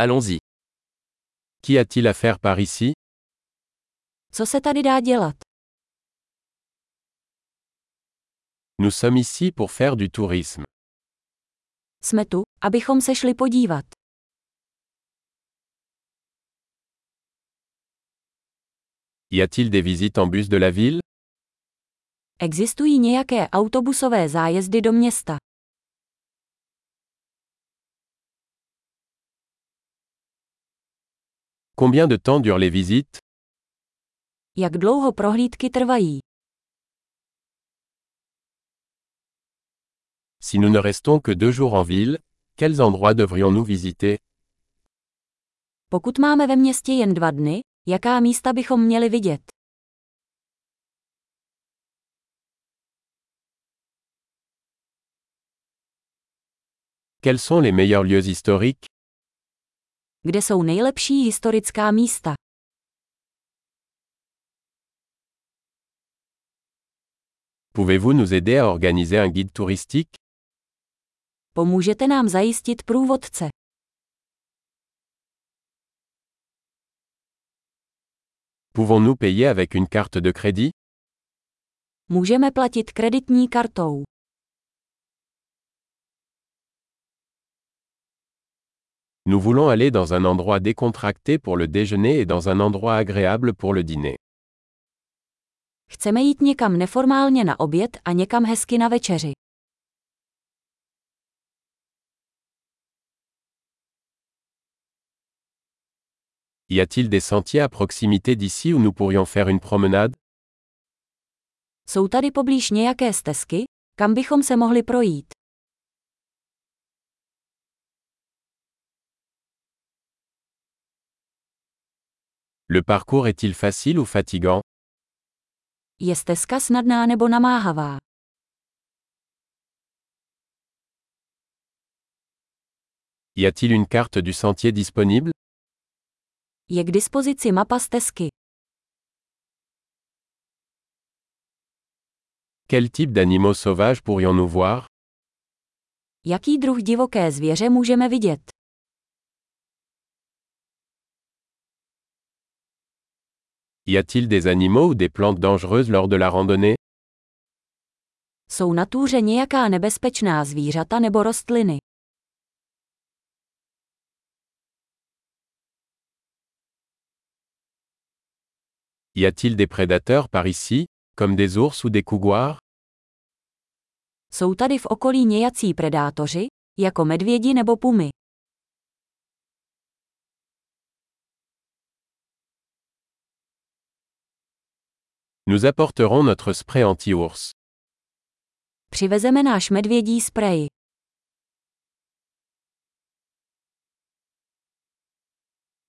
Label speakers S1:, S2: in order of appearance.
S1: Allons-y.
S2: Qu'y a-t-il à faire par ici?
S3: Co se tady dá dělat?
S2: Nous sommes ici pour faire du tourisme.
S3: Jsme tu, abychom se šli podívat.
S2: Y a-t-il des visites en bus de la ville?
S3: Existují nějaké autobusové zájezdy do města?
S2: Combien de temps durent les visites?
S3: Jak dlouho prohlídky trvají?
S2: Si nous ne restons que deux jours en ville, quels endroits devrions-nous visiter?
S3: Pokud máme ve městě jen dva dny, jaká místa bychom měli vidět?
S2: Quels sont les meilleurs lieux historiques?
S3: Kde jsou nejlepší historická místa?
S2: Pouvez-vous nous aider à organiser un guide touristique
S3: Pomůžete nám zajistit průvodce.
S2: Pouvons-nous payer avec une carte de crédit
S3: Můžeme platit kreditní kartou.
S2: Nous voulons aller dans un endroit décontracté pour le déjeuner et dans un endroit agréable pour le dîner.
S3: Chceme jít někam neformálně na oběd a někam hezky na večeři.
S2: Y a-t-il des sentiers à proximité d'ici où nous pourrions faire une promenade?
S3: Jsou tady poblíž nějaké stezky, kam bychom se mohli projít.
S2: Le parcours est-il facile ou fatigant?
S3: Je stezka snadná nebo namáhavá?
S2: Y a-t-il une carte du sentier disponible?
S3: Je k dispozici mapa stezky.
S2: Quel type d'animaux sauvages pourrions-nous voir?
S3: Jaký druh divoké zvěře můžeme vidět?
S2: Y a-t-il des animaux ou des plantes dangereuses lors de la randonnée?
S3: Jsou na túře nějaká nebezpečná zvířata nebo rostliny?
S2: Y a-t-il des prédateurs par ici, comme des ours ou des couguars
S3: Jsou tady v okolí nějací predátoři, jako medvědi nebo pumy?
S2: Nous apporterons notre spray anti-ours.
S3: Přivezeme náš medvědí sprej.